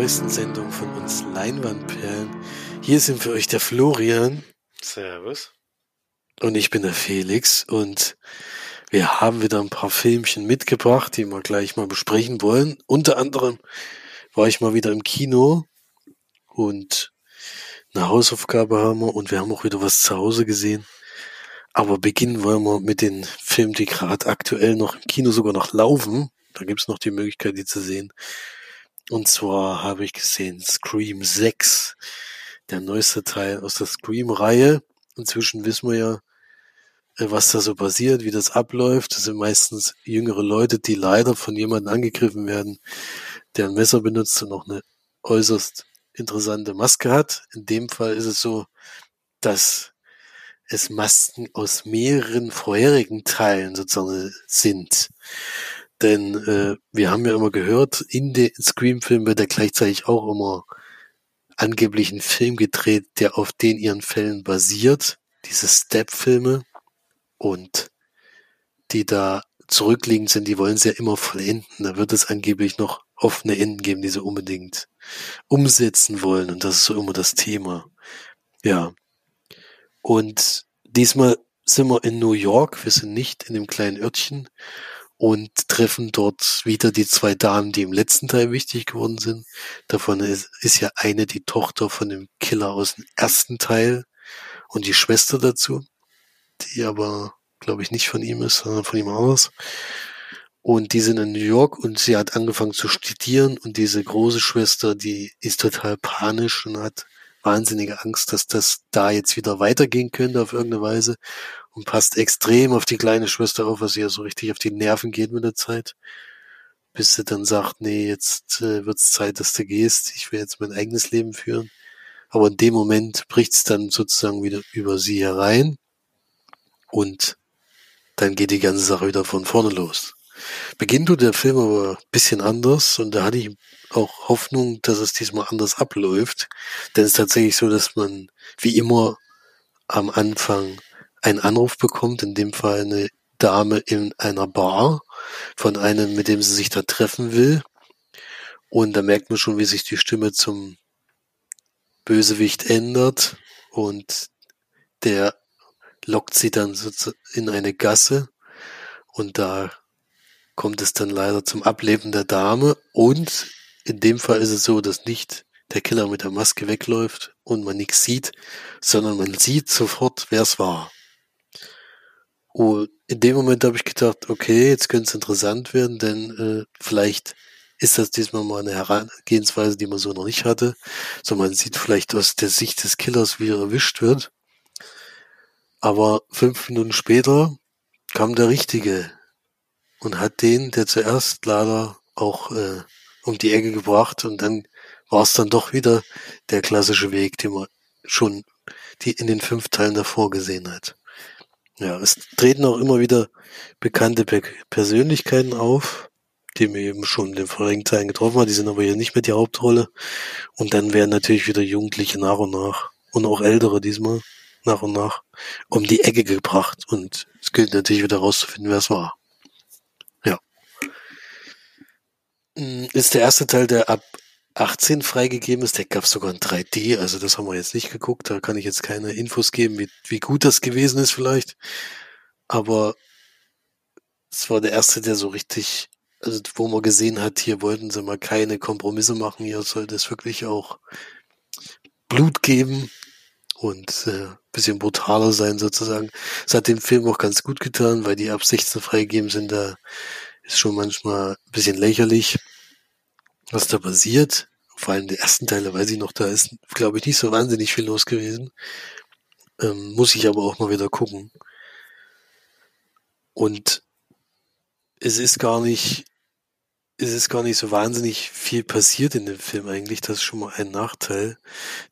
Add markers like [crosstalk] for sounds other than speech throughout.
neuesten Sendung von uns Leinwandperlen. Hier sind für euch der Florian. Servus. Und ich bin der Felix und wir haben wieder ein paar Filmchen mitgebracht, die wir gleich mal besprechen wollen. Unter anderem war ich mal wieder im Kino und eine Hausaufgabe haben wir und wir haben auch wieder was zu Hause gesehen. Aber beginnen wollen wir mit den Filmen, die gerade aktuell noch im Kino sogar noch laufen. Da gibt's noch die Möglichkeit, die zu sehen. Und zwar habe ich gesehen Scream 6, der neueste Teil aus der Scream-Reihe. Inzwischen wissen wir ja, äh, was da so passiert, wie das abläuft. Das sind meistens jüngere Leute, die leider von jemandem angegriffen werden, der ein Messer benutzt und noch eine äußerst interessante Maske hat. In dem Fall ist es so, dass es Masken aus mehreren vorherigen Teilen sozusagen sind. Denn äh, wir haben ja immer gehört, in den Scream-Filmen wird ja gleichzeitig auch immer angeblich ein Film gedreht, der auf den ihren Fällen basiert. Diese Step-Filme und die da zurückliegend sind, die wollen sie ja immer vollenden. Da wird es angeblich noch offene Enden geben, die sie unbedingt umsetzen wollen. Und das ist so immer das Thema. Ja. Und diesmal sind wir in New York. Wir sind nicht in dem kleinen Örtchen und treffen dort wieder die zwei Damen, die im letzten Teil wichtig geworden sind. Davon ist, ist ja eine die Tochter von dem Killer aus dem ersten Teil und die Schwester dazu, die aber, glaube ich, nicht von ihm ist, sondern von ihm anders. Und die sind in New York und sie hat angefangen zu studieren und diese große Schwester, die ist total panisch und hat wahnsinnige Angst, dass das da jetzt wieder weitergehen könnte auf irgendeine Weise und passt extrem auf die kleine Schwester auf, was ihr so richtig auf die Nerven geht mit der Zeit. Bis sie dann sagt, nee, jetzt äh, wird's Zeit, dass du gehst, ich will jetzt mein eigenes Leben führen. Aber in dem Moment bricht's dann sozusagen wieder über sie herein und dann geht die ganze Sache wieder von vorne los. Beginnt tut der Film aber bisschen anders und da hatte ich auch Hoffnung, dass es diesmal anders abläuft. Denn es ist tatsächlich so, dass man wie immer am Anfang einen Anruf bekommt, in dem Fall eine Dame in einer Bar von einem, mit dem sie sich da treffen will. Und da merkt man schon, wie sich die Stimme zum Bösewicht ändert und der lockt sie dann in eine Gasse und da kommt es dann leider zum Ableben der Dame und in dem Fall ist es so, dass nicht der Killer mit der Maske wegläuft und man nichts sieht, sondern man sieht sofort, wer es war. Und in dem Moment habe ich gedacht, okay, jetzt könnte es interessant werden, denn äh, vielleicht ist das diesmal mal eine Herangehensweise, die man so noch nicht hatte. So man sieht vielleicht aus der Sicht des Killers, wie er erwischt wird. Aber fünf Minuten später kam der Richtige und hat den, der zuerst leider auch äh, um die Ecke gebracht und dann war es dann doch wieder der klassische Weg, den man schon die in den fünf Teilen davor gesehen hat. Ja, es treten auch immer wieder bekannte Persönlichkeiten auf, die mir eben schon in den vorigen Teilen getroffen hat. Die sind aber hier nicht mehr die Hauptrolle. Und dann werden natürlich wieder Jugendliche nach und nach und auch Ältere diesmal nach und nach um die Ecke gebracht. Und es gilt natürlich wieder rauszufinden, wer es war. Ja. Hm, ist der erste Teil, der ab 18 freigegeben ist. Der gab sogar in 3D, also das haben wir jetzt nicht geguckt. Da kann ich jetzt keine Infos geben, wie, wie gut das gewesen ist vielleicht. Aber es war der erste, der so richtig, also wo man gesehen hat, hier wollten sie mal keine Kompromisse machen. Hier sollte es wirklich auch Blut geben und äh, bisschen brutaler sein sozusagen. Es hat dem Film auch ganz gut getan, weil die ab 16 freigegeben sind. Da ist schon manchmal ein bisschen lächerlich was da passiert. Vor allem die ersten Teile weiß ich noch, da ist, glaube ich, nicht so wahnsinnig viel los gewesen. Ähm, muss ich aber auch mal wieder gucken. Und es ist gar nicht, es ist gar nicht so wahnsinnig viel passiert in dem Film eigentlich. Das ist schon mal ein Nachteil.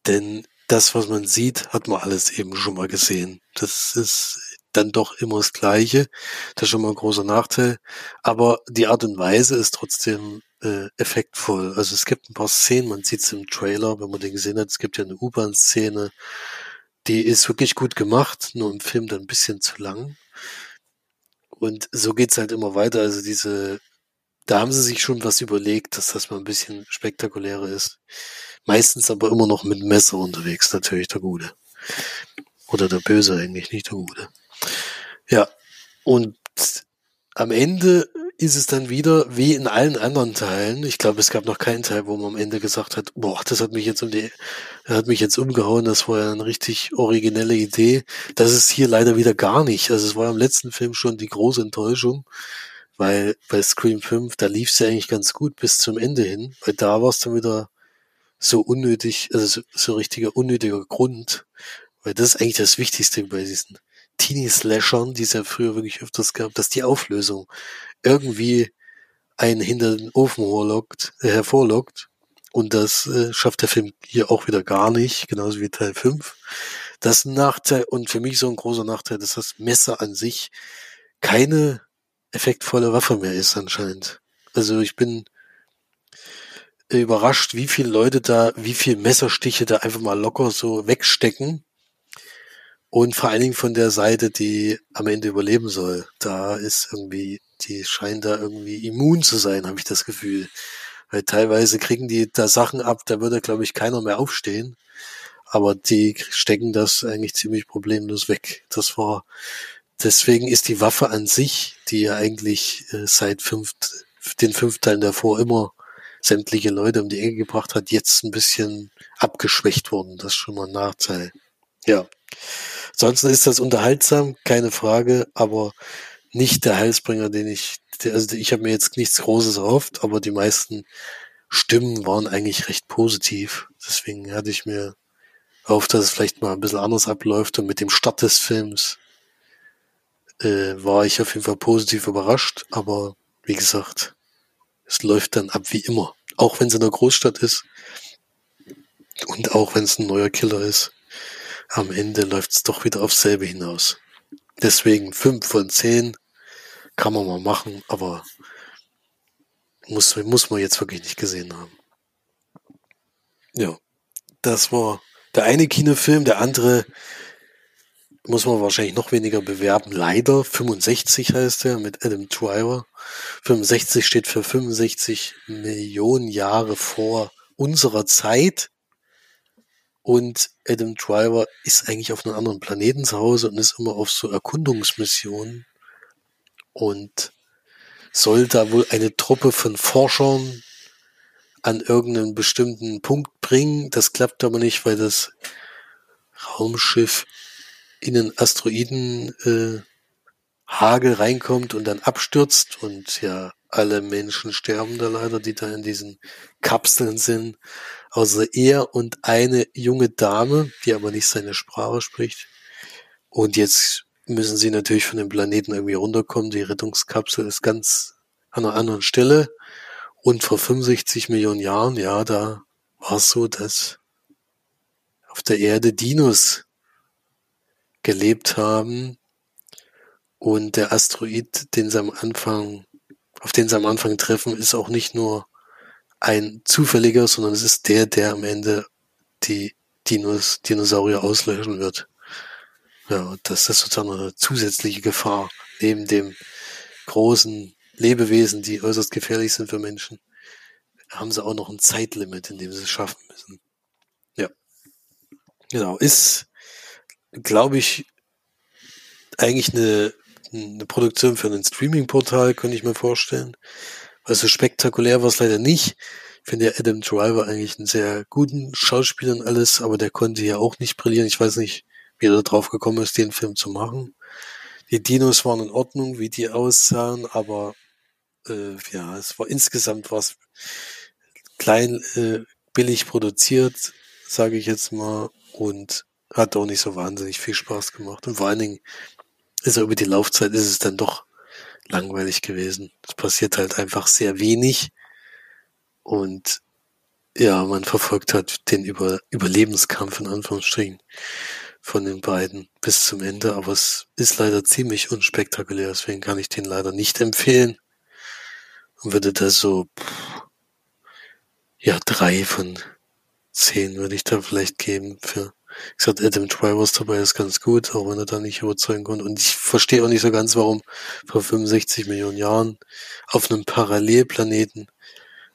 Denn das, was man sieht, hat man alles eben schon mal gesehen. Das ist dann doch immer das Gleiche. Das ist schon mal ein großer Nachteil. Aber die Art und Weise ist trotzdem äh, effektvoll. Also es gibt ein paar Szenen, man sieht es im Trailer, wenn man den gesehen hat, es gibt ja eine U-Bahn-Szene, die ist wirklich gut gemacht, nur im Film dann ein bisschen zu lang. Und so geht's halt immer weiter. Also diese, da haben sie sich schon was überlegt, dass das mal ein bisschen spektakulärer ist. Meistens aber immer noch mit Messer unterwegs, natürlich der Gute. Oder der Böse eigentlich, nicht der Gute. Ja, und am Ende ist es dann wieder wie in allen anderen Teilen. Ich glaube, es gab noch keinen Teil, wo man am Ende gesagt hat, boah, das hat mich jetzt um die, hat mich jetzt umgehauen, das war ja eine richtig originelle Idee. Das ist hier leider wieder gar nicht. Also es war im letzten Film schon die große Enttäuschung, weil bei Scream 5, da lief es ja eigentlich ganz gut bis zum Ende hin, weil da war es dann wieder so unnötig, also so, so richtiger unnötiger Grund, weil das ist eigentlich das Wichtigste bei diesen Teenie-Slashern, die es ja früher wirklich öfters gab, dass die Auflösung irgendwie einen hinter den Ofen herlockt, äh, hervorlockt. Und das äh, schafft der Film hier auch wieder gar nicht, genauso wie Teil 5. Das ist ein Nachteil und für mich so ein großer Nachteil, dass das Messer an sich keine effektvolle Waffe mehr ist anscheinend. Also ich bin überrascht, wie viele Leute da, wie viel Messerstiche da einfach mal locker so wegstecken und vor allen Dingen von der Seite, die am Ende überleben soll. Da ist irgendwie, die scheint da irgendwie immun zu sein, habe ich das Gefühl. Weil teilweise kriegen die da Sachen ab, da würde, glaube ich, keiner mehr aufstehen. Aber die stecken das eigentlich ziemlich problemlos weg. Das war, deswegen ist die Waffe an sich, die ja eigentlich äh, seit fünf, den fünf Teilen davor immer sämtliche Leute um die Ecke gebracht hat, jetzt ein bisschen abgeschwächt worden. Das ist schon mal ein Nachteil. Ja. Ansonsten ist das unterhaltsam, keine Frage, aber nicht der Heilsbringer, den ich, also ich habe mir jetzt nichts Großes erhofft, aber die meisten Stimmen waren eigentlich recht positiv. Deswegen hatte ich mir erhofft, dass es vielleicht mal ein bisschen anders abläuft und mit dem Start des Films äh, war ich auf jeden Fall positiv überrascht, aber wie gesagt, es läuft dann ab wie immer. Auch wenn es in der Großstadt ist und auch wenn es ein neuer Killer ist am Ende läuft es doch wieder aufs selbe hinaus. Deswegen fünf von zehn kann man mal machen, aber muss, muss man jetzt wirklich nicht gesehen haben. Ja, das war der eine Kinofilm, der andere muss man wahrscheinlich noch weniger bewerben. Leider 65 heißt er mit Adam Driver. 65 steht für 65 Millionen Jahre vor unserer Zeit. Und Adam Driver ist eigentlich auf einem anderen Planeten zu Hause und ist immer auf so Erkundungsmissionen und soll da wohl eine Truppe von Forschern an irgendeinen bestimmten Punkt bringen. Das klappt aber nicht, weil das Raumschiff in den Asteroiden äh, Hagel reinkommt und dann abstürzt und ja, alle Menschen sterben da leider, die da in diesen Kapseln sind außer er und eine junge Dame, die aber nicht seine Sprache spricht. Und jetzt müssen sie natürlich von dem Planeten irgendwie runterkommen. Die Rettungskapsel ist ganz an einer anderen Stelle. Und vor 65 Millionen Jahren, ja, da war es so, dass auf der Erde Dinos gelebt haben und der Asteroid, den sie am Anfang, auf den sie am Anfang treffen, ist auch nicht nur ein zufälliger, sondern es ist der, der am Ende die Dinos, Dinosaurier auslöschen wird. Ja, das ist sozusagen eine zusätzliche Gefahr neben dem großen Lebewesen, die äußerst gefährlich sind für Menschen, haben sie auch noch ein Zeitlimit, in dem sie es schaffen müssen. Ja. Genau. Ist, glaube ich, eigentlich eine, eine Produktion für ein Streaming-Portal, könnte ich mir vorstellen. Also spektakulär war es leider nicht. Ich finde ja Adam Driver eigentlich einen sehr guten Schauspieler und alles, aber der konnte ja auch nicht brillieren. Ich weiß nicht, wie er da drauf gekommen ist, den Film zu machen. Die Dinos waren in Ordnung, wie die aussahen, aber äh, ja, es war insgesamt was klein, äh, billig produziert, sage ich jetzt mal, und hat auch nicht so wahnsinnig viel Spaß gemacht. Und vor allen Dingen ist er über die Laufzeit ist es dann doch langweilig gewesen. Es passiert halt einfach sehr wenig. Und ja, man verfolgt halt den Über Überlebenskampf in Anführungsstrichen von den beiden bis zum Ende, aber es ist leider ziemlich unspektakulär, deswegen kann ich den leider nicht empfehlen. Und würde da so ja drei von zehn würde ich da vielleicht geben für Ich gesagt, Adam Drivers dabei ist ganz gut, auch wenn er da nicht überzeugen konnte. Und ich verstehe auch nicht so ganz, warum vor 65 Millionen Jahren auf einem Parallelplaneten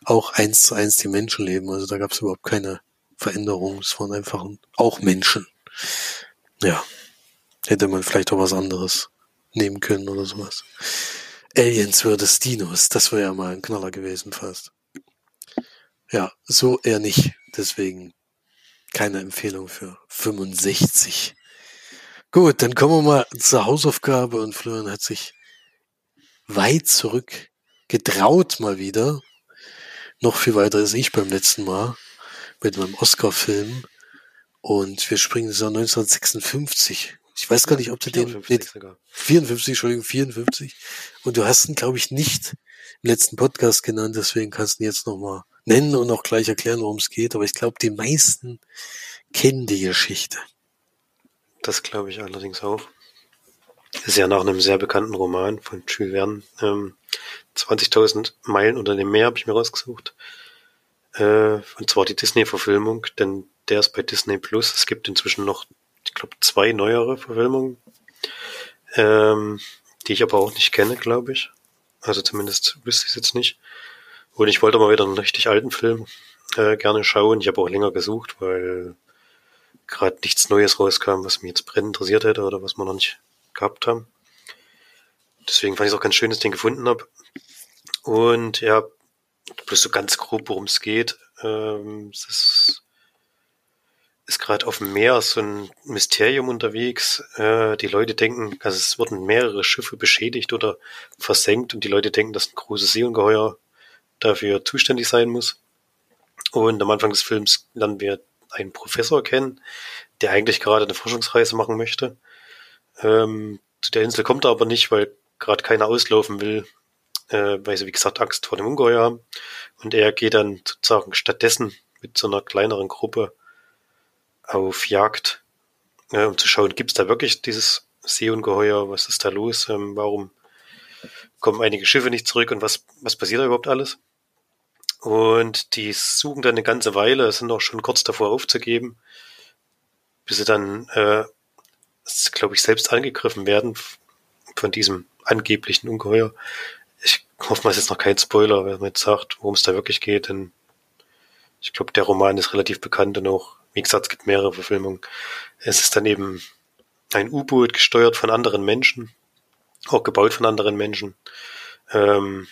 auch eins zu eins die Menschen leben. Also da gab es überhaupt keine Veränderung. Es waren einfach auch Menschen. Ja. Hätte man vielleicht auch was anderes nehmen können oder sowas. Aliens versus Dinos, das wäre ja mal ein Knaller gewesen fast. Ja, so eher nicht. Deswegen keine Empfehlung für 65. Gut, dann kommen wir mal zur Hausaufgabe und Florian hat sich weit zurück getraut mal wieder. Noch viel weiter als ich beim letzten Mal mit meinem Oscar-Film. Und wir springen ins Jahr 1956. Ich weiß gar nicht, ob du 54 den, sogar. 54, Entschuldigung, 54. Und du hast ihn, glaube ich, nicht im letzten Podcast genannt, deswegen kannst du ihn jetzt nochmal nennen und auch gleich erklären, worum es geht. Aber ich glaube, die meisten kennen die Geschichte. Das glaube ich allerdings auch. Das ist ja nach einem sehr bekannten Roman von Jules Verne. Ähm, 20.000 Meilen unter dem Meer habe ich mir rausgesucht. Äh, und zwar die Disney-Verfilmung, denn der ist bei Disney Plus. Es gibt inzwischen noch, ich glaube, zwei neuere Verfilmungen, ähm, die ich aber auch nicht kenne, glaube ich. Also zumindest wüsste ich es jetzt nicht. Und ich wollte mal wieder einen richtig alten Film äh, gerne schauen. Ich habe auch länger gesucht, weil gerade nichts Neues rauskam, was mich jetzt brennend interessiert hätte oder was wir noch nicht gehabt haben. Deswegen fand ich es auch ganz schön, dass ich den gefunden habe. Und ja, bloß so ganz grob, worum es geht. Ähm, es ist, ist gerade auf dem Meer so ein Mysterium unterwegs. Äh, die Leute denken, also es wurden mehrere Schiffe beschädigt oder versenkt und die Leute denken, dass ein großes Seeungeheuer dafür zuständig sein muss. Und am Anfang des Films lernen wir einen Professor kennen, der eigentlich gerade eine Forschungsreise machen möchte. Ähm, zu der Insel kommt er aber nicht, weil gerade keiner auslaufen will, äh, weil sie, wie gesagt, Angst vor dem Ungeheuer haben. Und er geht dann sozusagen stattdessen mit so einer kleineren Gruppe auf Jagd, äh, um zu schauen, gibt es da wirklich dieses Seeungeheuer, was ist da los, ähm, warum kommen einige Schiffe nicht zurück und was, was passiert da überhaupt alles? Und die suchen dann eine ganze Weile, sind auch schon kurz davor aufzugeben, bis sie dann, äh, glaube ich, selbst angegriffen werden von diesem angeblichen Ungeheuer. Ich hoffe mal, es ist noch kein Spoiler, wenn man jetzt sagt, worum es da wirklich geht, denn ich glaube, der Roman ist relativ bekannt und auch, wie gesagt, es gibt mehrere Verfilmungen. Es ist dann eben ein U-Boot gesteuert von anderen Menschen, auch gebaut von anderen Menschen. Ähm,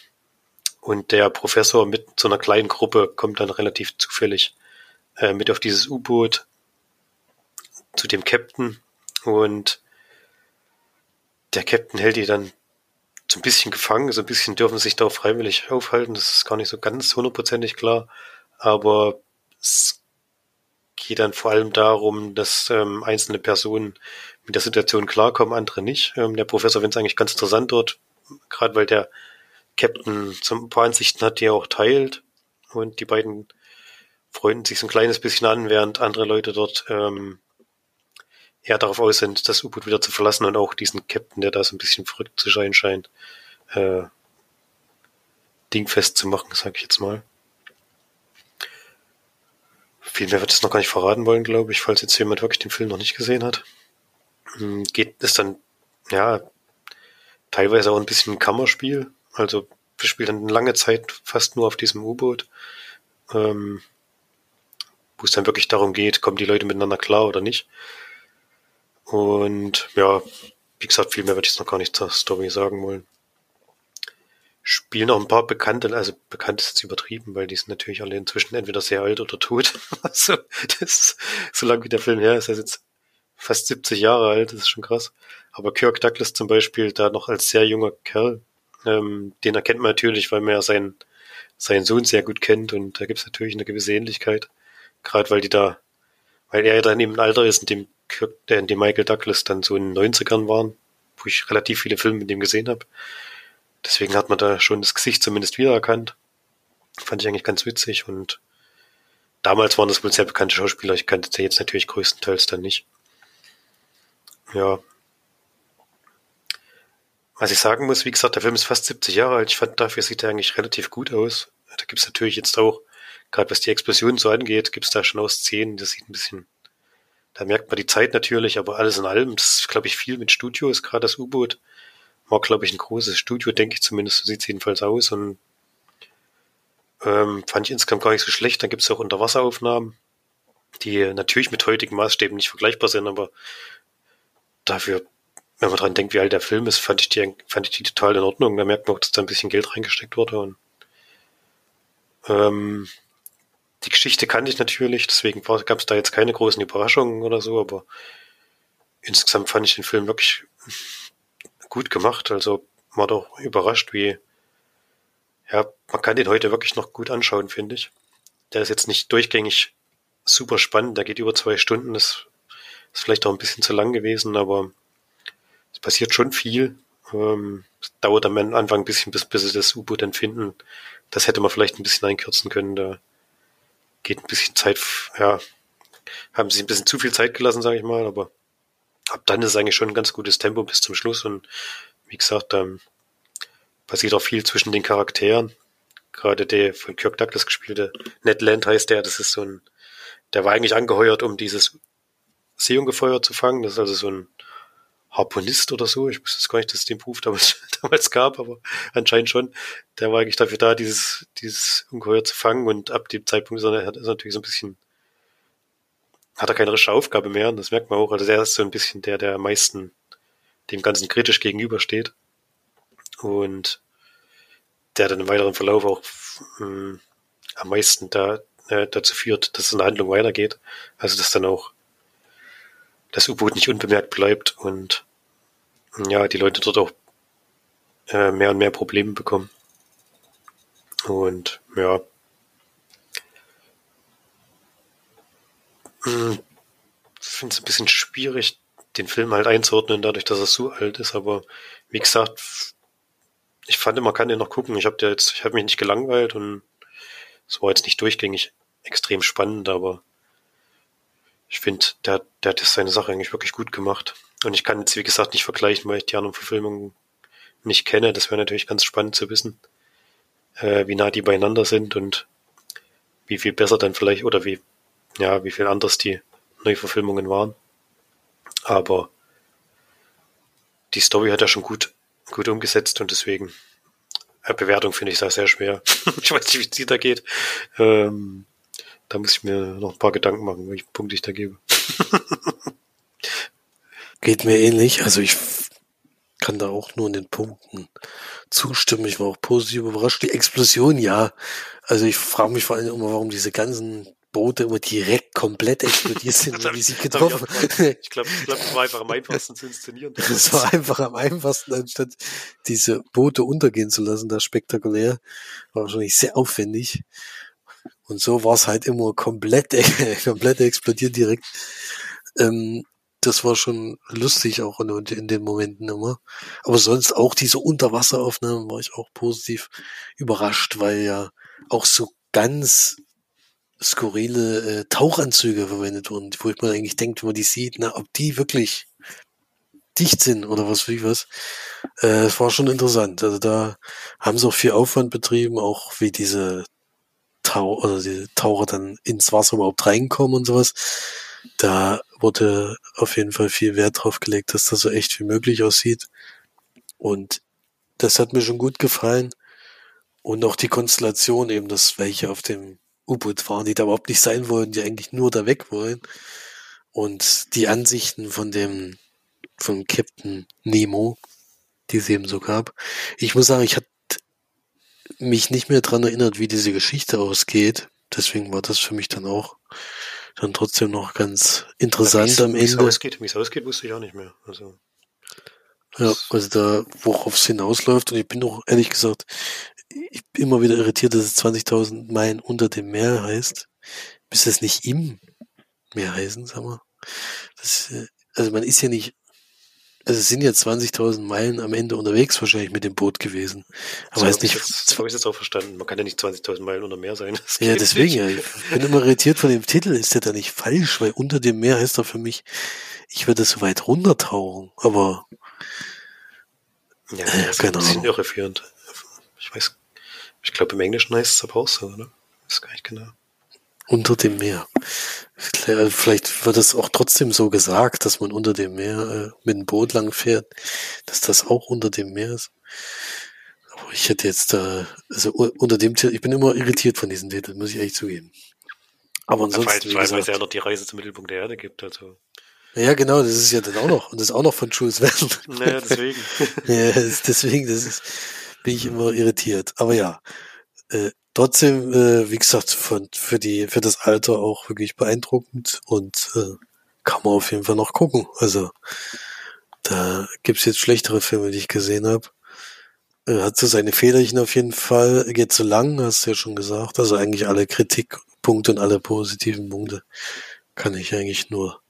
und der Professor mit so einer kleinen Gruppe kommt dann relativ zufällig äh, mit auf dieses U-Boot zu dem Captain. Und der Captain hält die dann so ein bisschen gefangen, so ein bisschen dürfen sich da freiwillig aufhalten, das ist gar nicht so ganz hundertprozentig klar, aber es geht dann vor allem darum, dass ähm, einzelne Personen mit der Situation klarkommen, andere nicht. Ähm, der Professor findet es eigentlich ganz interessant dort, gerade weil der Captain ein paar Ansichten hat, die er auch teilt. Und die beiden freunden sich so ein kleines bisschen an, während andere Leute dort ähm, eher darauf aus sind, das U-Boot wieder zu verlassen und auch diesen Captain, der da so ein bisschen verrückt zu sein scheint, äh, dingfest zu machen, sag ich jetzt mal. Viel mehr wird es noch gar nicht verraten wollen, glaube ich, falls jetzt jemand wirklich den Film noch nicht gesehen hat. Hm, geht es dann, ja, teilweise auch ein bisschen ein Kammerspiel. Also wir spielen dann lange Zeit fast nur auf diesem U-Boot, ähm, wo es dann wirklich darum geht, kommen die Leute miteinander klar oder nicht. Und ja, wie gesagt, viel mehr würde ich jetzt noch gar nicht zur Story sagen wollen. Spielen auch ein paar Bekannte, also bekannt ist jetzt übertrieben, weil die sind natürlich alle inzwischen entweder sehr alt oder tot. [laughs] also, das ist, so lange wie der Film her ist, er ist jetzt fast 70 Jahre alt, das ist schon krass. Aber Kirk Douglas zum Beispiel, da noch als sehr junger Kerl, ähm, den erkennt man natürlich, weil man ja seinen, seinen Sohn sehr gut kennt und da gibt es natürlich eine gewisse Ähnlichkeit. Gerade weil die da, weil er ja dann im Alter ist, in dem Kirk, der in dem Michael Douglas dann so in den 90ern waren, wo ich relativ viele Filme mit dem gesehen habe. Deswegen hat man da schon das Gesicht zumindest wiedererkannt. Fand ich eigentlich ganz witzig und damals waren das wohl sehr bekannte Schauspieler. Ich kannte sie jetzt natürlich größtenteils dann nicht. Ja, was ich sagen muss, wie gesagt, der Film ist fast 70 Jahre alt. Ich fand, dafür sieht er eigentlich relativ gut aus. Da gibt es natürlich jetzt auch, gerade was die Explosion so angeht, gibt es da schon auch Szenen, das sieht ein bisschen Da merkt man die Zeit natürlich, aber alles in allem, das ist, glaube ich, viel mit Studio, ist gerade das U-Boot. War, glaube ich, ein großes Studio, denke ich zumindest, so sieht es jedenfalls aus. Und ähm, fand ich insgesamt gar nicht so schlecht. Dann gibt es auch Unterwasseraufnahmen, die natürlich mit heutigen Maßstäben nicht vergleichbar sind, aber dafür, wenn man dran denkt, wie alt der Film ist, fand ich die, fand ich die total in Ordnung. Da merkt man auch, dass da ein bisschen Geld reingesteckt wurde. Und, ähm, die Geschichte kannte ich natürlich, deswegen gab es da jetzt keine großen Überraschungen oder so, aber insgesamt fand ich den Film wirklich gut gemacht. Also war doch überrascht, wie, ja, man kann den heute wirklich noch gut anschauen, finde ich. Der ist jetzt nicht durchgängig super spannend, der geht über zwei Stunden, das ist vielleicht auch ein bisschen zu lang gewesen, aber passiert schon viel. Ähm, es dauert am Anfang ein bisschen, bis, bis sie das U-Boot dann finden. Das hätte man vielleicht ein bisschen einkürzen können. Da geht ein bisschen Zeit, ja, haben sie ein bisschen zu viel Zeit gelassen, sage ich mal, aber ab dann ist eigentlich schon ein ganz gutes Tempo bis zum Schluss und wie gesagt, ähm, passiert auch viel zwischen den Charakteren. Gerade der von Kirk Douglas gespielte Ned Land heißt der, das ist so ein, der war eigentlich angeheuert, um dieses Seeungefeuer zu fangen. Das ist also so ein Harponist oder so. Ich wusste jetzt gar nicht, dass es den Beruf damals, [laughs] damals gab, aber anscheinend schon. Der war eigentlich dafür da, dieses, dieses Ungeheuer zu fangen und ab dem Zeitpunkt ist er, ist er natürlich so ein bisschen, hat er keine richtige Aufgabe mehr und das merkt man auch. Also der ist so ein bisschen der, der am meisten dem Ganzen kritisch gegenübersteht und der dann im weiteren Verlauf auch mh, hm, am meisten da, äh, dazu führt, dass es in der Handlung weitergeht. Also dass dann auch das U-Boot nicht unbemerkt bleibt und ja, die Leute dort auch äh, mehr und mehr Probleme bekommen. Und ja. Hm, ich finde es ein bisschen schwierig, den Film halt einzuordnen, dadurch, dass er so alt ist, aber wie gesagt, ich fand, man kann den noch gucken. Ich habe jetzt, ich habe mich nicht gelangweilt und es war jetzt nicht durchgängig extrem spannend, aber ich finde, der, der hat seine Sache eigentlich wirklich gut gemacht. Und ich kann jetzt, wie gesagt, nicht vergleichen, weil ich die anderen Verfilmungen nicht kenne. Das wäre natürlich ganz spannend zu wissen, äh, wie nah die beieinander sind und wie viel besser dann vielleicht oder wie, ja, wie viel anders die Neuverfilmungen waren. Aber die Story hat er schon gut, gut umgesetzt und deswegen äh, Bewertung finde ich da sehr schwer. [laughs] ich weiß nicht, wie es dir da geht. Ähm, da muss ich mir noch ein paar Gedanken machen, welchen Punkt ich da gebe. [laughs] Geht mir ähnlich. Also ich kann da auch nur in den Punkten zustimmen. Ich war auch positiv überrascht. Die Explosion, ja. Also ich frage mich vor allem immer, warum diese ganzen Boote immer direkt komplett explodiert sind, [laughs] wie sie getroffen Ich glaube, ich glaub, das war einfach am einfachsten zu inszenieren. [laughs] Das war einfach am einfachsten, anstatt diese Boote untergehen zu lassen. Das spektakulär. War wahrscheinlich sehr aufwendig. Und so war es halt immer komplett, [laughs] komplett explodiert direkt. Ähm, das war schon lustig auch in, in, den Momenten immer. Aber sonst auch diese Unterwasseraufnahmen war ich auch positiv überrascht, weil ja auch so ganz skurrile äh, Tauchanzüge verwendet wurden, wo ich mir eigentlich denkt, wenn man die sieht, na, ob die wirklich dicht sind oder was wie was. Äh, es war schon interessant. Also da haben sie auch viel Aufwand betrieben, auch wie diese Tau oder die Taucher dann ins Wasser überhaupt reinkommen und sowas. Da wurde auf jeden Fall viel Wert drauf gelegt, dass das so echt wie möglich aussieht. Und das hat mir schon gut gefallen. Und auch die Konstellation eben, dass welche auf dem U-Boot waren, die da überhaupt nicht sein wollen, die eigentlich nur da weg wollen. Und die Ansichten von dem, von Captain Nemo, die es eben so gab. Ich muss sagen, ich hatte mich nicht mehr dran erinnert, wie diese Geschichte ausgeht. Deswegen war das für mich dann auch dann trotzdem noch ganz interessant am Ende. Wie es ausgeht, wie es ausgeht, wusste ich auch nicht mehr. Also, ja, also da, worauf es hinausläuft. Und ich bin doch ehrlich gesagt ich bin immer wieder irritiert, dass es 20.000 Meilen unter dem Meer heißt. Müsste es nicht im Meer heißen, sag mal. Das, äh, also man ist ja nicht also es sind jetzt 20.000 Meilen am Ende unterwegs wahrscheinlich mit dem Boot gewesen. Aber so weiß nicht. Das habe ich jetzt auch verstanden. Man kann ja nicht 20.000 Meilen unter Meer sein. ja, deswegen. Ja. Ich bin immer irritiert von dem Titel. Ist der da nicht falsch? Weil unter dem Meer heißt doch für mich, ich würde so weit runtertauchen. Aber ja, äh, das ist ein bisschen irreführend. Ich weiß, ich glaube im Englischen heißt es aber auch so, oder? Das ist gar nicht genau. Unter dem Meer. Vielleicht wird es auch trotzdem so gesagt, dass man unter dem Meer äh, mit dem Boot lang fährt, dass das auch unter dem Meer ist. Aber ich hätte jetzt da, also unter dem Titel, ich bin immer irritiert von diesen Titeln, muss ich ehrlich zugeben. Aber ansonsten. Ja, weil, weil es ja noch die Reise zum Mittelpunkt der Erde gibt, also. Ja, genau, das ist ja dann auch noch. Und das ist auch noch von Jules Verne. Naja, deswegen. [laughs] ja, deswegen, das ist, bin ich immer irritiert. Aber ja, äh, trotzdem, äh, wie gesagt, von, für die, für das Alter auch wirklich beeindruckend und äh, kann man auf jeden Fall noch gucken. Also da gibt's jetzt schlechtere Filme, die ich gesehen habe. Äh, hat so seine Federchen auf jeden Fall. Geht zu lang, hast du ja schon gesagt. Also eigentlich alle Kritikpunkte und alle positiven Punkte kann ich eigentlich nur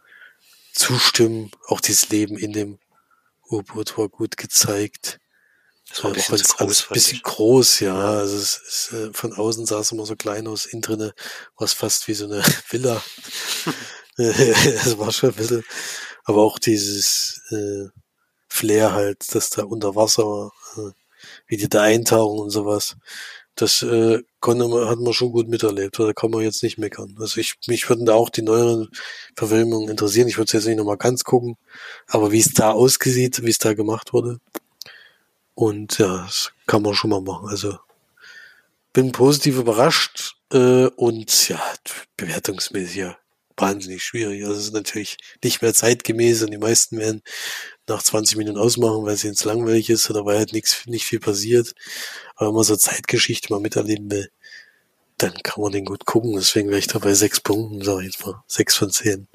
zustimmen. Auch dieses Leben in dem U-Boot war gut gezeigt. Das war ein bisschen, auch groß, ein bisschen groß, ja. Also es ist, äh, von außen sah es immer so klein aus, innen drinne war es fast wie so eine [laughs] Villa. [laughs] Es war schon ein bisschen, aber auch dieses äh, Flair halt, dass da unter Wasser, äh, wie die da eintauchen und sowas das äh, konnte man, hat man schon gut miterlebt. Da kann man jetzt nicht meckern. Also ich, mich würden da auch die neueren Verfilmungen interessieren. Ich würde es jetzt nicht nochmal ganz gucken, aber wie es da ausgesieht, wie es da gemacht wurde. Und ja, das kann man schon mal machen. Also bin positiv überrascht äh, und ja, bewertungsmäßig ja wahnsinnig schwierig. Also es ist natürlich nicht mehr zeitgemäß und die meisten werden nach 20 Minuten ausmachen, weil es jetzt langweilig ist oder weil halt nichts, nicht viel passiert. Aber wenn man so Zeitgeschichte mal miterleben will, dann kann man den gut gucken. Deswegen wäre ich da bei sechs Punkten, sage ich jetzt mal. Sechs von zehn.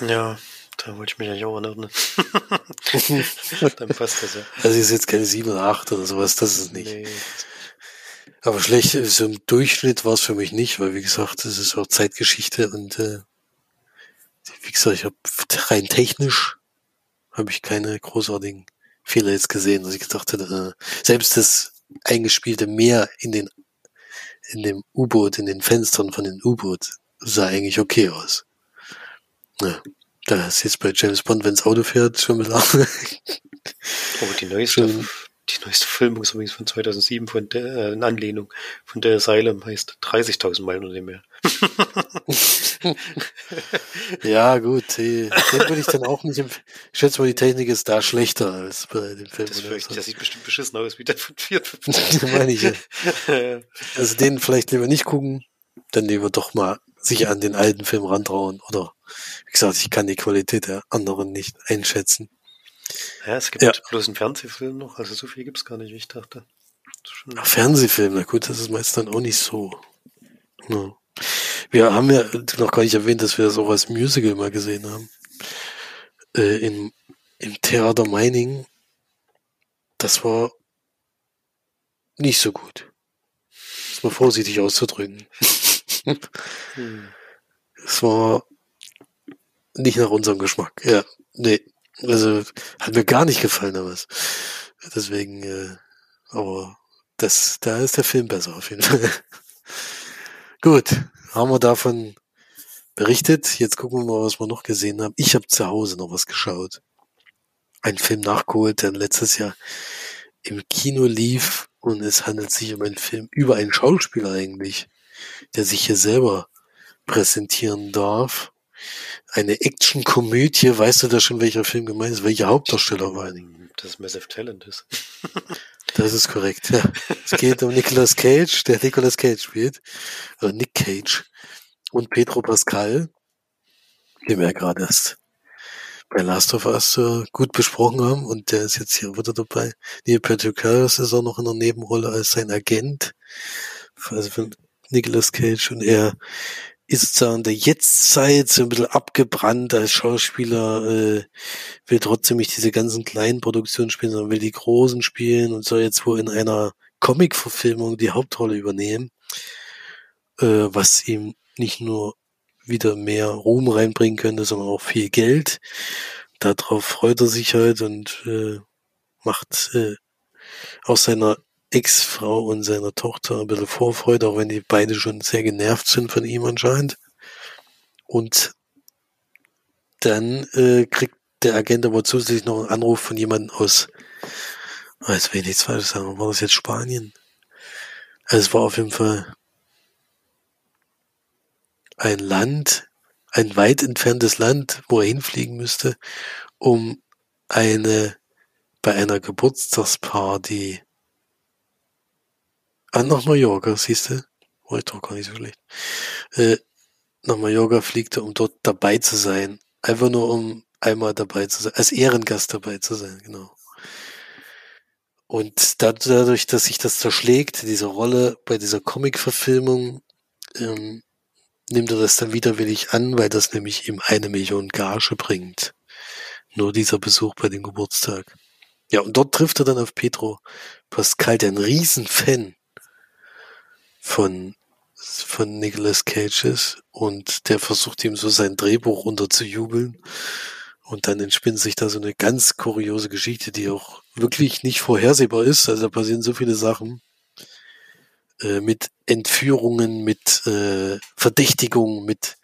Ja, da wollte ich mich eigentlich auch erinnern. [laughs] dann passt das ja. Also ist jetzt keine sieben oder acht oder sowas, das ist nicht. Nee. Aber schlecht, so im Durchschnitt war es für mich nicht, weil wie gesagt, es ist auch Zeitgeschichte und äh, wie gesagt, ich habe rein technisch habe ich keine großartigen Fehler jetzt gesehen, dass ich gedacht hätte, äh, selbst das eingespielte Meer in den in dem U-Boot, in den Fenstern von dem U-Boot sah eigentlich okay aus. Ja, da ist jetzt bei James Bond, wenns Auto fährt, schon wieder. [laughs] Oh, die neueste, die neueste Filmung ist übrigens von 2007 von der, äh, in Anlehnung von der Asylum heißt 30.000 Meilen oder mehr. [laughs] ja, gut, den würde ich dann auch nicht empfehlen. Ich schätze mal, die Technik ist da schlechter als bei dem Film. Das, vielleicht, das sieht bestimmt beschissen aus, wie der von [laughs] 4 meine ich ja. Also den vielleicht lieber nicht gucken, dann lieber doch mal sich an den alten Film rantrauen. Oder, wie gesagt, ich kann die Qualität der anderen nicht einschätzen. Ja, es gibt ja. bloß einen Fernsehfilm noch, also so viel gibt's gar nicht, wie ich dachte. Ach, Fernsehfilm, na gut, das ist meist dann auch nicht so. Ja. Wir haben ja noch gar nicht erwähnt, dass wir sowas Musical mal gesehen haben. Äh, im, Im Theater Meining. Das war nicht so gut. Das war vorsichtig auszudrücken. [laughs] hm. Es war nicht nach unserem Geschmack. Ja, nee. Also hat mir gar nicht gefallen, aber was. Deswegen, äh, aber das, da ist der Film besser auf jeden Fall. [laughs] Gut, haben wir davon berichtet. Jetzt gucken wir mal, was wir noch gesehen haben. Ich habe zu Hause noch was geschaut. Ein Film nachgeholt, der letztes Jahr im Kino lief und es handelt sich um einen Film über einen Schauspieler eigentlich, der sich hier selber präsentieren darf. Eine Action-Komödie, weißt du da schon, welcher Film gemeint ist, welcher Hauptdarsteller war? Das Massive Talent ist. [laughs] Das ist korrekt, ja. Es geht um Nicolas Cage, der Nicolas Cage spielt. Oder Nick Cage. Und Pedro Pascal, den wir ja gerade erst bei Last of Us äh, gut besprochen haben. Und der ist jetzt hier wieder dabei. Neil Patrick Harris ist auch noch in der Nebenrolle als sein Agent. Also von Nicolas Cage. Und er ist in der Jetztzeit so ein bisschen abgebrannt als Schauspieler, äh, will trotzdem nicht diese ganzen kleinen Produktionen spielen, sondern will die großen spielen und soll jetzt wohl in einer Comic-Verfilmung die Hauptrolle übernehmen, äh, was ihm nicht nur wieder mehr Ruhm reinbringen könnte, sondern auch viel Geld. Darauf freut er sich halt und äh, macht äh, aus seiner Ex-Frau und seiner Tochter ein bisschen Vorfreude, auch wenn die beide schon sehr genervt sind von ihm anscheinend. Und dann äh, kriegt der Agent aber zusätzlich noch einen Anruf von jemandem aus, als ah, will ich nichts falsch sagen, war das jetzt Spanien? Also es war auf jeden Fall ein Land, ein weit entferntes Land, wo er hinfliegen müsste, um eine bei einer Geburtstagsparty an nach Mallorca, siehst du? War ich doch gar nicht so schlecht. Äh, nach Mallorca fliegt er, um dort dabei zu sein. Einfach nur um einmal dabei zu sein, als Ehrengast dabei zu sein, genau. Und dadurch, dass sich das zerschlägt, diese Rolle bei dieser Comic-Verfilmung, ähm, nimmt er das dann widerwillig an, weil das nämlich ihm eine Million Gage bringt. Nur dieser Besuch bei dem Geburtstag. Ja, und dort trifft er dann auf Pedro Pascal, der ein Riesenfan von, von Nicolas Cage ist und der versucht ihm so sein Drehbuch runterzujubeln. Und dann entspinnt sich da so eine ganz kuriose Geschichte, die auch wirklich nicht vorhersehbar ist. Also da passieren so viele Sachen äh, mit Entführungen, mit äh, Verdächtigungen, mit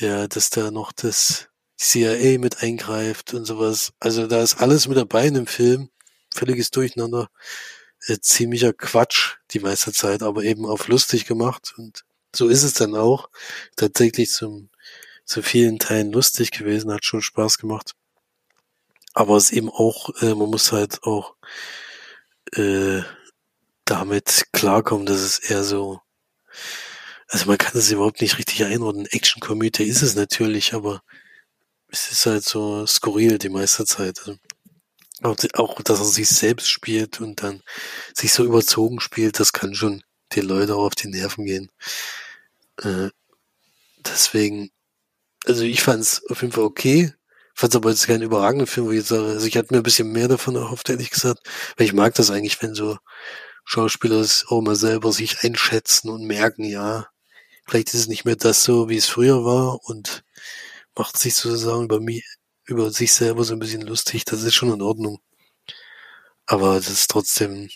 ja, dass da noch das CIA mit eingreift und sowas. Also da ist alles mit dabei in dem Film. Völliges Durcheinander. Äh, ziemlicher Quatsch die meiste Zeit, aber eben auf lustig gemacht. Und so ist es dann auch. Tatsächlich zum, zu vielen Teilen lustig gewesen, hat schon Spaß gemacht. Aber es eben auch, äh, man muss halt auch äh, damit klarkommen, dass es eher so, also man kann es überhaupt nicht richtig einordnen. Action-Komödie ist es natürlich, aber es ist halt so skurril die meiste Zeit. Also auch, dass er sich selbst spielt und dann sich so überzogen spielt, das kann schon die Leute auch auf die Nerven gehen. Äh, deswegen, also ich fand es auf jeden Fall okay. Fand es aber jetzt kein überragender Film, wo ich jetzt sage, also ich hatte mir ein bisschen mehr davon erhofft, ehrlich gesagt. Weil ich mag das eigentlich, wenn so Schauspieler es auch mal selber sich einschätzen und merken, ja, vielleicht ist es nicht mehr das so, wie es früher war und macht sich sozusagen über mich, über sich selber so ein bisschen lustig. Das ist schon in Ordnung. Aber das ist trotzdem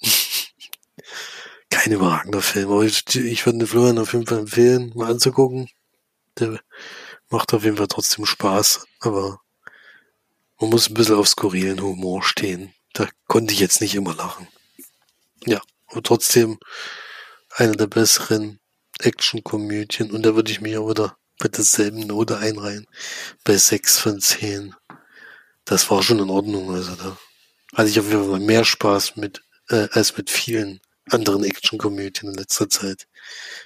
[laughs] kein überragender Film. Aber ich, ich würde Florian auf jeden Fall empfehlen, mal anzugucken. Der macht auf jeden Fall trotzdem Spaß. Aber man muss ein bisschen auf skurrilen Humor stehen. Da konnte ich jetzt nicht immer lachen. Ja, aber trotzdem einer der besseren Action-Komödien und da würde ich mich auch wieder bei derselben Note einreihen. Bei sechs von zehn. Das war schon in Ordnung. Also da hatte ich auf jeden Fall mehr Spaß mit, äh, als mit vielen anderen Action-Komödien in letzter Zeit.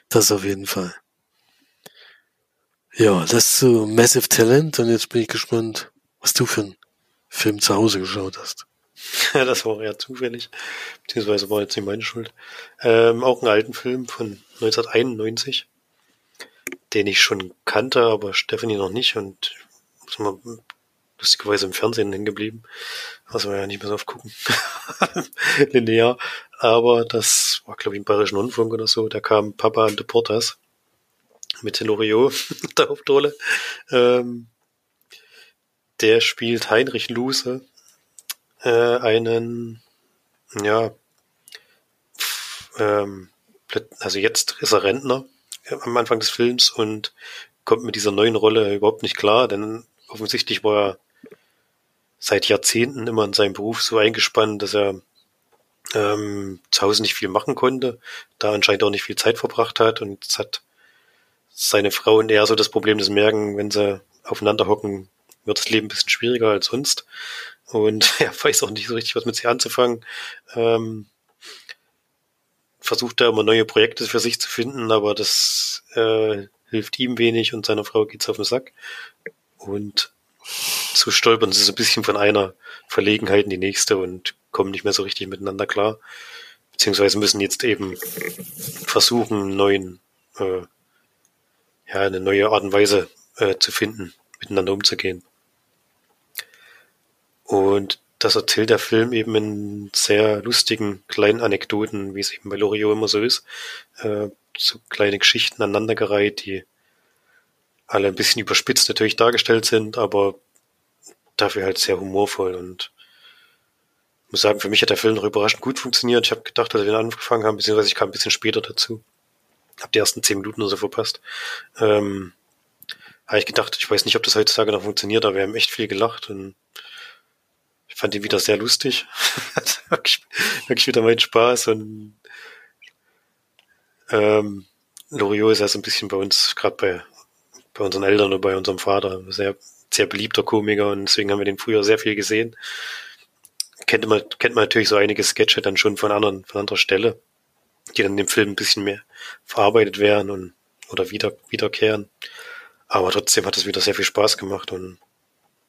Das auf jeden Fall. Ja, das zu Massive Talent und jetzt bin ich gespannt, was du für einen Film zu Hause geschaut hast. Ja, [laughs] das war ja zufällig, beziehungsweise war jetzt nicht meine Schuld. Ähm, auch einen alten Film von 1991, den ich schon kannte, aber Stephanie noch nicht und ist mal lustigerweise im Fernsehen hängen geblieben. Also wir ja nicht mehr so oft gucken. [laughs] Linear. Aber das war, glaube ich, im Bayerischen Rundfunk oder so. Da kam Papa and the Portas mit Tenorio der Hauptrolle. [laughs] Ähm, der spielt Heinrich Luse, äh, einen, ja, ähm, also jetzt ist er Rentner am Anfang des Films und kommt mit dieser neuen Rolle überhaupt nicht klar, denn offensichtlich war er seit Jahrzehnten immer in seinem Beruf so eingespannt, dass er ähm, zu Hause nicht viel machen konnte, da anscheinend auch nicht viel Zeit verbracht hat und jetzt hat seine Frau und er so das Problem, das merken, wenn sie aufeinander hocken, wird das Leben ein bisschen schwieriger als sonst. Und [laughs] er weiß auch nicht so richtig, was mit sich anzufangen. Ähm, versucht da immer neue Projekte für sich zu finden, aber das äh, hilft ihm wenig und seiner Frau geht's auf den Sack. Und so stolpern sie so ein bisschen von einer Verlegenheit in die nächste und kommen nicht mehr so richtig miteinander klar. Beziehungsweise müssen jetzt eben versuchen, einen neuen, äh, ja, eine neue Art und Weise äh, zu finden, miteinander umzugehen. Und das erzählt der Film eben in sehr lustigen kleinen Anekdoten, wie es eben bei Loriot immer so ist. Äh, so kleine Geschichten aneinandergereiht, die alle ein bisschen überspitzt natürlich dargestellt sind, aber dafür halt sehr humorvoll und muss sagen, für mich hat der Film noch überraschend gut funktioniert. Ich habe gedacht, dass wir ihn angefangen haben, beziehungsweise ich kam ein bisschen später dazu. Hab die ersten zehn Minuten oder so verpasst. Ähm, habe ich gedacht, ich weiß nicht, ob das heutzutage noch funktioniert, aber wir haben echt viel gelacht und ich fand ihn wieder sehr lustig. [laughs] wirklich, wirklich wieder mein Spaß und ähm, Loriot ist ja so ein bisschen bei uns, gerade bei, bei unseren Eltern oder bei unserem Vater, sehr, sehr beliebter Komiker und deswegen haben wir den früher sehr viel gesehen. Kennt man, kennt man natürlich so einige Sketche dann schon von anderen, von anderer Stelle, die dann im Film ein bisschen mehr verarbeitet werden und oder wieder, wiederkehren. Aber trotzdem hat es wieder sehr viel Spaß gemacht und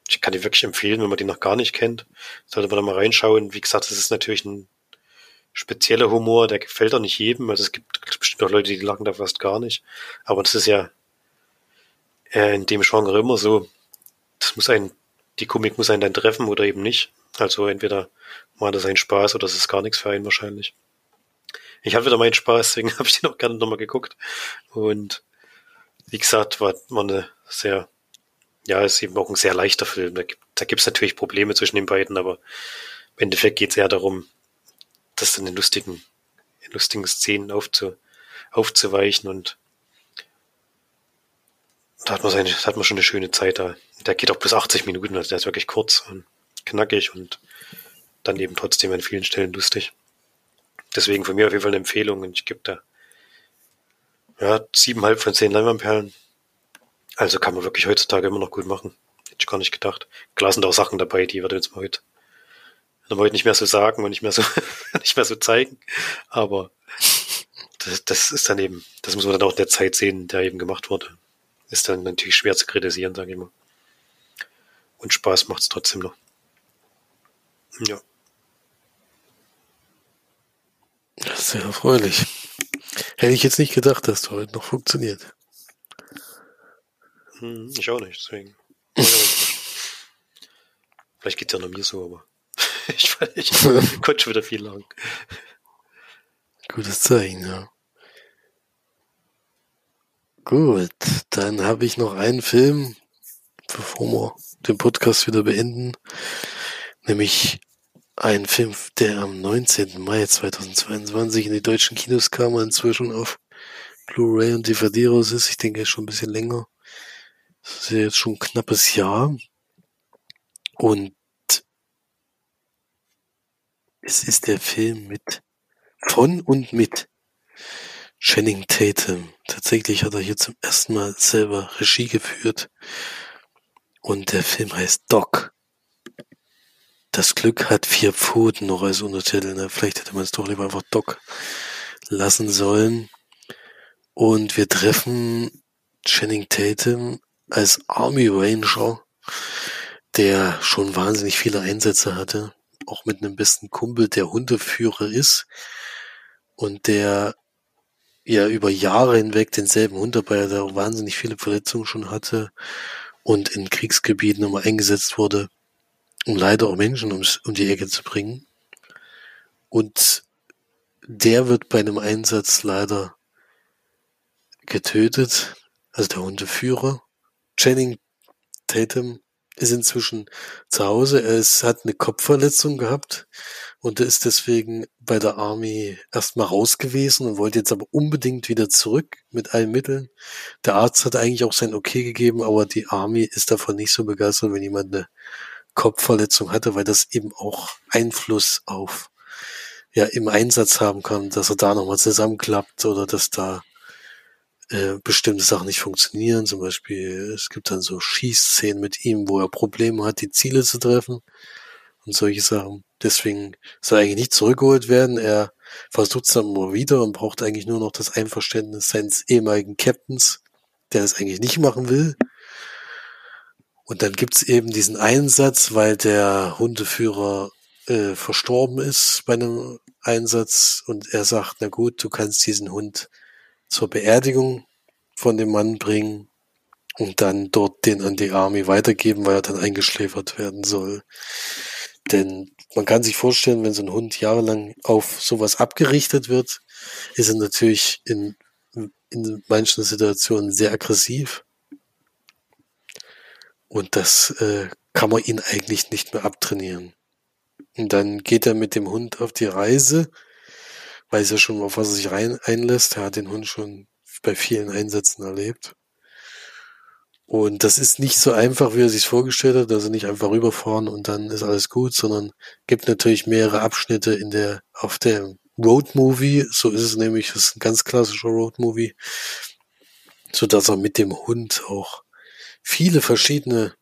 ich kann die wirklich empfehlen, wenn man die noch gar nicht kennt. Sollte man da mal reinschauen. Wie gesagt, es ist natürlich ein spezieller Humor, der gefällt auch nicht jedem. Also es gibt bestimmt auch Leute, die lachen da fast gar nicht. Aber das ist ja äh, in dem Genre immer so. Das muss ein, die Komik muss einen dann treffen oder eben nicht. Also entweder macht er seinen Spaß oder es ist gar nichts für einen wahrscheinlich. Ich hatte wieder meinen Spaß, deswegen [laughs] habe ich den auch gerne nochmal geguckt. Und wie gesagt, war, war eine sehr, ja, ist eben auch ein sehr leichter Film. Da gibt da gibt's natürlich Probleme zwischen den beiden, aber im Endeffekt geht es eher darum, das dann in lustigen, in lustigen Szenen aufzu, aufzuweichen und da hat man seine, da hat man schon eine schöne Zeit da. Der geht auch bis 80 Minuten, also der ist wirklich kurz und knackig und dann eben trotzdem an vielen Stellen lustig. Deswegen von mir auf jeden Fall eine Empfehlung und ich gebe da ja, siebeneinhalb von zehn Leinwandperlen. Also kann man wirklich heutzutage immer noch gut machen. Hätte ich gar nicht gedacht. Klar sind auch Sachen dabei, die würde jetzt mal heute dann ich nicht mehr so sagen und nicht mehr so, [laughs] nicht mehr so zeigen. Aber das, das ist dann eben, das muss man dann auch in der Zeit sehen, der eben gemacht wurde. Ist dann natürlich schwer zu kritisieren, sage ich mal. Und Spaß macht es trotzdem noch. Ja. Sehr erfreulich. Hätte ich jetzt nicht gedacht, dass du heute noch funktioniert. Hm, ich auch nicht, deswegen. [laughs] Vielleicht geht es ja noch mir so, aber. [laughs] ich, ich [laughs] konnte schon wieder viel lang. Gutes Zeichen, ja. Gut, dann habe ich noch einen Film, bevor wir den Podcast wieder beenden, nämlich ein Film, der am 19. Mai 2022 in die deutschen Kinos kam und inzwischen auf Blu-ray und DVD raus ist. Ich denke schon ein bisschen länger. Das ist ja jetzt schon ein knappes Jahr. Und es ist der Film mit von und mit Channing Tatum. Tatsächlich hat er hier zum ersten Mal selber Regie geführt. Und der Film heißt Doc. Das Glück hat vier Pfoten noch als Untertitel. Ne? Vielleicht hätte man es doch lieber einfach Doc lassen sollen. Und wir treffen Channing Tatum als Army Ranger, der schon wahnsinnig viele Einsätze hatte auch mit einem besten Kumpel, der Hundeführer ist und der ja über Jahre hinweg denselben Hund dabei, der wahnsinnig viele Verletzungen schon hatte und in Kriegsgebieten immer eingesetzt wurde, um leider auch Menschen ums, um die Ecke zu bringen. Und der wird bei einem Einsatz leider getötet, also der Hundeführer. Channing Tatum ist inzwischen zu Hause. Er ist, hat eine Kopfverletzung gehabt und ist deswegen bei der Army erstmal raus gewesen und wollte jetzt aber unbedingt wieder zurück mit allen Mitteln. Der Arzt hat eigentlich auch sein Okay gegeben, aber die Army ist davon nicht so begeistert, wenn jemand eine Kopfverletzung hatte, weil das eben auch Einfluss auf ja im Einsatz haben kann, dass er da nochmal zusammenklappt oder dass da äh, bestimmte Sachen nicht funktionieren. Zum Beispiel, es gibt dann so Schießszenen mit ihm, wo er Probleme hat, die Ziele zu treffen und solche Sachen. Deswegen soll eigentlich nicht zurückgeholt werden. Er versucht es dann immer wieder und braucht eigentlich nur noch das Einverständnis seines ehemaligen Captains, der das eigentlich nicht machen will. Und dann gibt's eben diesen Einsatz, weil der Hundeführer äh, verstorben ist bei einem Einsatz und er sagt, na gut, du kannst diesen Hund zur Beerdigung von dem Mann bringen und dann dort den an die Army weitergeben, weil er dann eingeschläfert werden soll. Denn man kann sich vorstellen, wenn so ein Hund jahrelang auf sowas abgerichtet wird, ist er natürlich in, in manchen Situationen sehr aggressiv. Und das äh, kann man ihn eigentlich nicht mehr abtrainieren. Und dann geht er mit dem Hund auf die Reise weiß ja schon, auf was er sich rein einlässt. Er hat den Hund schon bei vielen Einsätzen erlebt. Und das ist nicht so einfach, wie er sich vorgestellt hat, also nicht einfach rüberfahren und dann ist alles gut, sondern gibt natürlich mehrere Abschnitte in der, auf der Roadmovie, so ist es nämlich, das ist ein ganz klassischer Roadmovie, so dass er mit dem Hund auch viele verschiedene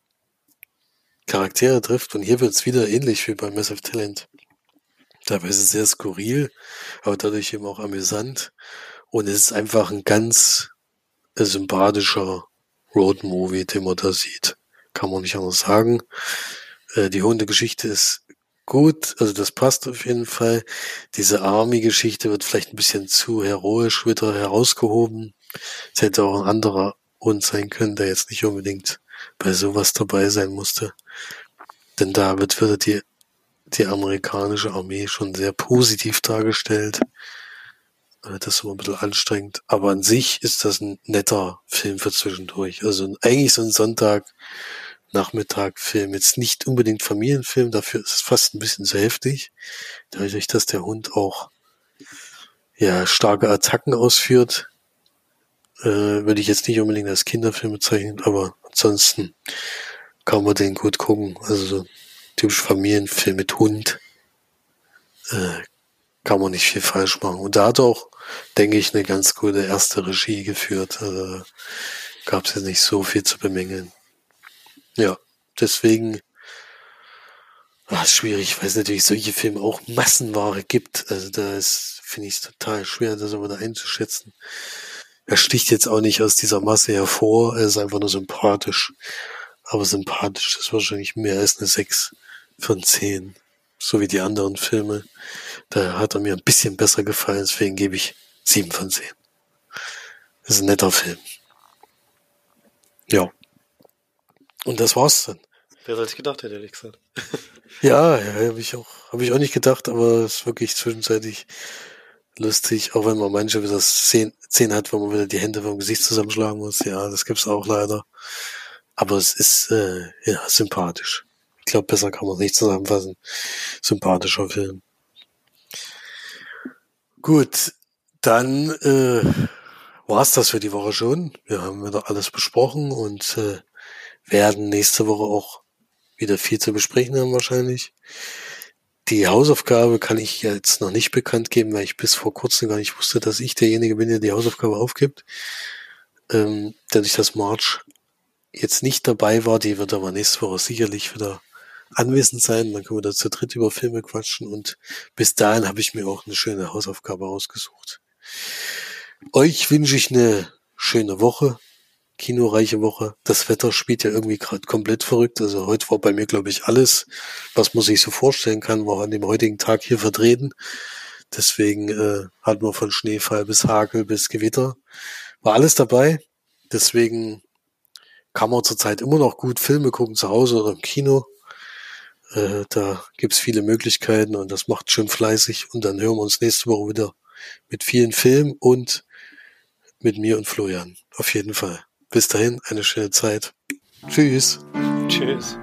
Charaktere trifft und hier wird es wieder ähnlich wie bei Massive Talent. Teilweise sehr skurril, aber dadurch eben auch amüsant und es ist einfach ein ganz sympathischer Roadmovie, den man da sieht. Kann man nicht anders sagen. Äh, die Hundegeschichte ist gut, also das passt auf jeden Fall. Diese Army-Geschichte wird vielleicht ein bisschen zu heroisch wieder herausgehoben. Es hätte auch ein anderer Hund sein können, der jetzt nicht unbedingt bei sowas dabei sein musste. Denn da wird wieder die, die amerikanische Armee schon sehr positiv dargestellt. Äh, das ist immer ein bisschen anstrengend. Aber an sich ist das ein netter Film für zwischendurch. Also eigentlich so ein Sonntag Nachmittag-Film. Jetzt nicht unbedingt Familienfilm, dafür ist es fast ein bisschen zu heftig. Dadurch, dass der Hund auch ja starke Attacken ausführt, äh, würde ich jetzt nicht unbedingt als Kinderfilm bezeichnen, aber ansonsten kann man den gut gucken. Also typisch Familienfilm mit Hund. Äh, kann man nicht viel falsch machen. Und da hat auch, denke ich, eine ganz gute erste Regie geführt. Also gab es jetzt nicht so viel zu bemängeln. Ja, deswegen ist schwierig, weil es natürlich solche Filme auch Massenware gibt. Also da ist, finde ich es total schwer, das immer da einzuschätzen. Er sticht jetzt auch nicht aus dieser Masse hervor, er ist einfach nur sympathisch. Aber sympathisch ist wahrscheinlich mehr als eine 6 von 10. So wie die anderen Filme. Da hat er mir ein bisschen besser gefallen, deswegen gebe ich 7 von 10. Das ist ein netter Film. Ja. Und das war's dann. Wer hätte gedacht, hätte ehrlich gesagt. [laughs] ja, ja, habe ich auch, habe ich auch nicht gedacht, aber es ist wirklich zwischenzeitlich lustig, auch wenn man manche wieder Szenen, Szenen hat, wo man wieder die Hände vom Gesicht zusammenschlagen muss. Ja, das gibt's auch leider. Aber es ist äh, ja sympathisch. Ich glaube, besser kann man es nicht zusammenfassen. Sympathischer Film. Gut, dann äh, war's das für die Woche schon. Wir haben wieder alles besprochen und äh, werden nächste Woche auch wieder viel zu besprechen haben wahrscheinlich. Die Hausaufgabe kann ich jetzt noch nicht bekannt geben, weil ich bis vor kurzem gar nicht wusste, dass ich derjenige bin, der die Hausaufgabe aufgibt. Ähm, dadurch, dass March jetzt nicht dabei war, die wird aber nächste Woche sicherlich wieder anwesend sein. Dann können wir da zu dritt über Filme quatschen und bis dahin habe ich mir auch eine schöne Hausaufgabe ausgesucht. Euch wünsche ich eine schöne Woche kinoreiche Woche. Das Wetter spielt ja irgendwie gerade komplett verrückt. Also heute war bei mir, glaube ich, alles, was man sich so vorstellen kann, war an dem heutigen Tag hier vertreten. Deswegen äh, hatten wir von Schneefall bis Hagel bis Gewitter. War alles dabei. Deswegen kann man zurzeit immer noch gut Filme gucken, zu Hause oder im Kino. Äh, da gibt's viele Möglichkeiten und das macht schön fleißig. Und dann hören wir uns nächste Woche wieder mit vielen Filmen und mit mir und Florian. Auf jeden Fall. Bis dahin, eine schöne Zeit. Tschüss. Tschüss.